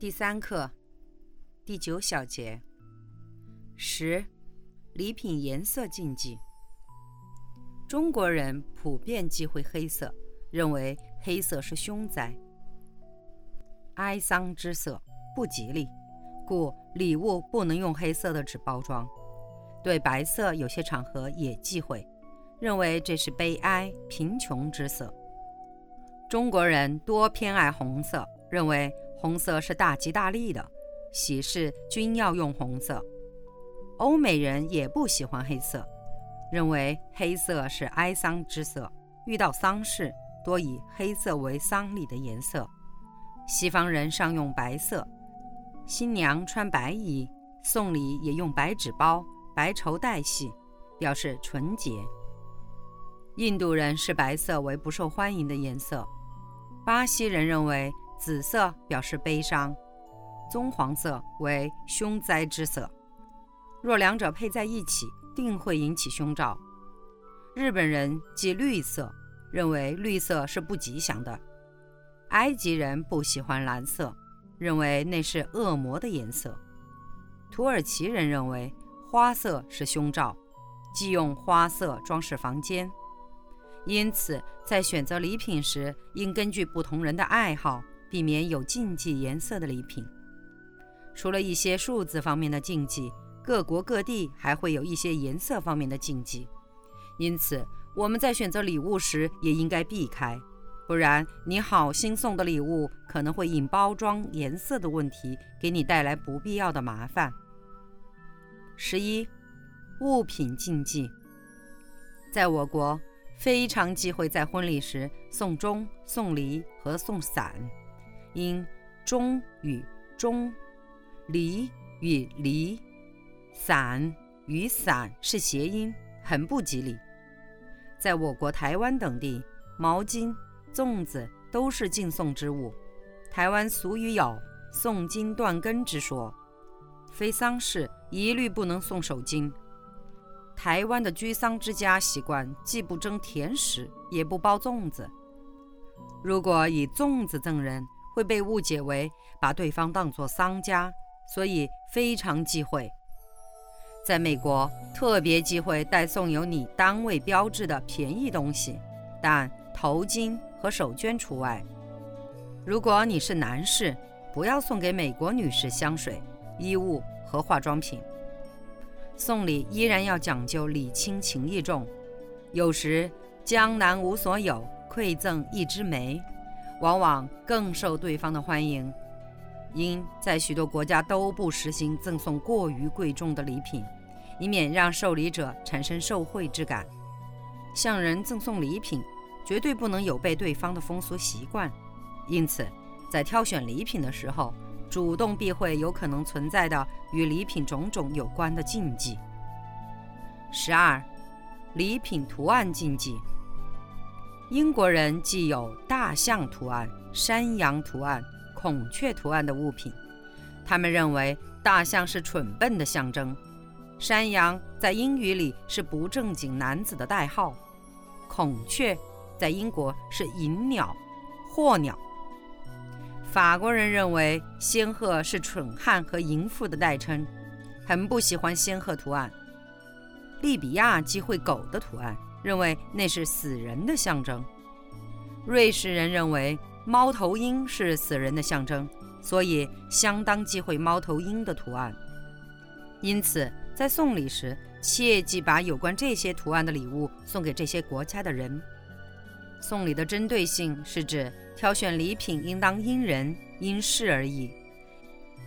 第三课，第九小节。十，礼品颜色禁忌。中国人普遍忌讳黑色，认为黑色是凶灾。哀丧之色不吉利，故礼物不能用黑色的纸包装。对白色有些场合也忌讳，认为这是悲哀、贫穷之色。中国人多偏爱红色，认为红色是大吉大利的，喜事均要用红色。欧美人也不喜欢黑色，认为黑色是哀丧之色，遇到丧事多以黑色为丧礼的颜色。西方人常用白色，新娘穿白衣，送礼也用白纸包、白绸带系，表示纯洁。印度人视白色为不受欢迎的颜色，巴西人认为紫色表示悲伤，棕黄色为凶灾之色，若两者配在一起，定会引起凶兆。日本人忌绿色，认为绿色是不吉祥的。埃及人不喜欢蓝色，认为那是恶魔的颜色。土耳其人认为花色是凶兆，忌用花色装饰房间。因此，在选择礼品时，应根据不同人的爱好，避免有禁忌颜色的礼品。除了一些数字方面的禁忌，各国各地还会有一些颜色方面的禁忌。因此，我们在选择礼物时也应该避开。不然，你好心送的礼物可能会因包装颜色的问题给你带来不必要的麻烦。十一，物品禁忌。在我国，非常忌讳在婚礼时送钟、送梨和送伞，因钟与钟、离与离、伞与伞是谐音，很不吉利。在我国台湾等地，毛巾。粽子都是敬送之物。台湾俗语有“送金断根”之说，非丧事一律不能送手巾。台湾的居丧之家习惯既不蒸甜食，也不包粽子。如果以粽子赠人，会被误解为把对方当作丧家，所以非常忌讳。在美国，特别忌讳带送有你单位标志的便宜东西，但头巾。和手绢除外。如果你是男士，不要送给美国女士香水、衣物和化妆品。送礼依然要讲究礼轻情意重，有时江南无所有，馈赠一枝梅，往往更受对方的欢迎。因在许多国家都不实行赠送过于贵重的礼品，以免让受礼者产生受贿之感。向人赠送礼品。绝对不能有悖对方的风俗习惯，因此，在挑选礼品的时候，主动避讳有可能存在的与礼品种种有关的禁忌。十二，礼品图案禁忌。英国人既有大象图案、山羊图案、孔雀图案的物品，他们认为大象是蠢笨的象征，山羊在英语里是不正经男子的代号，孔雀。在英国是银鸟、祸鸟。法国人认为仙鹤是蠢汉和淫妇的代称，很不喜欢仙鹤图案。利比亚忌讳狗的图案，认为那是死人的象征。瑞士人认为猫头鹰是死人的象征，所以相当忌讳猫头鹰的图案。因此，在送礼时，切忌把有关这些图案的礼物送给这些国家的人。送礼的针对性是指挑选礼品应当因人因事而异，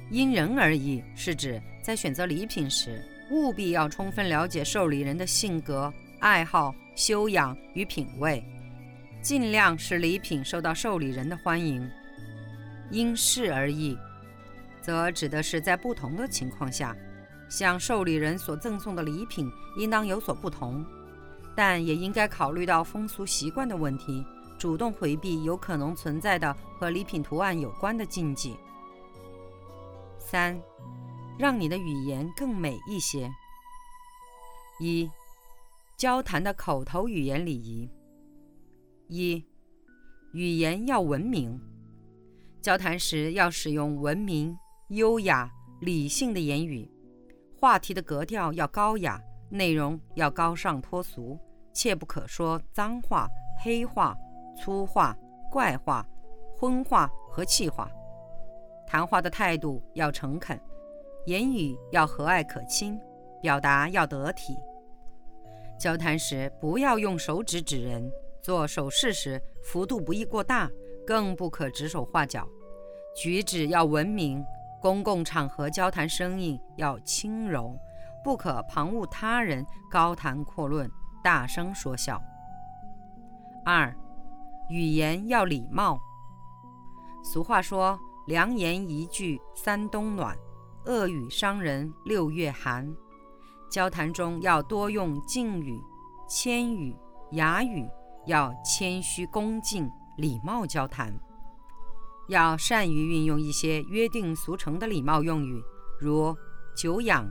因人而异是指在选择礼品时务必要充分了解受礼人的性格、爱好、修养与品味，尽量使礼品受到受礼人的欢迎。因事而异则指的是在不同的情况下，向受礼人所赠送的礼品应当有所不同，但也应该考虑到风俗习惯的问题，主动回避有可能存在的和礼品图案有关的禁忌。三，让你的语言更美一些。一，交谈的口头语言礼仪。一，语言要文明，交谈时要使用文明、优雅、理性的言语，话题的格调要高雅，内容要高尚脱俗，切不可说脏话、黑话、粗话、怪话、荤话和气话。谈话的态度要诚恳，言语要和蔼可亲，表达要得体。交谈时不要用手指指人。做手势时幅度不宜过大，更不可指手画脚。举止要文明，公共场合交谈声音要轻柔，不可旁骛他人，高谈阔论，大声说笑。二，语言要礼貌。俗话说：“良言一句三冬暖，恶语伤人六月寒。”交谈中要多用敬语、谦语、雅语。要谦虚恭敬、礼貌交谈，要善于运用一些约定俗成的礼貌用语，如久仰、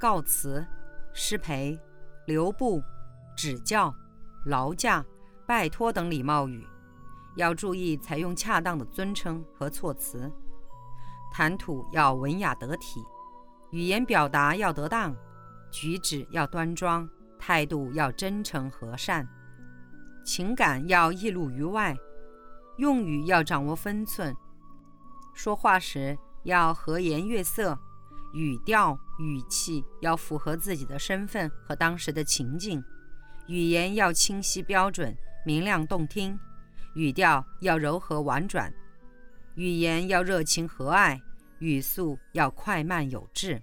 告辞、失陪、留步、指教、劳驾、拜托等礼貌语。要注意采用恰当的尊称和措辞，谈吐要文雅得体，语言表达要得当，举止要端庄，态度要真诚和善。情感要溢露于外，用语要掌握分寸，说话时要和颜悦色，语调语气要符合自己的身份和当时的情境，语言要清晰标准、明亮动听，语调要柔和婉转，语言要热情和蔼，语速要快慢有致。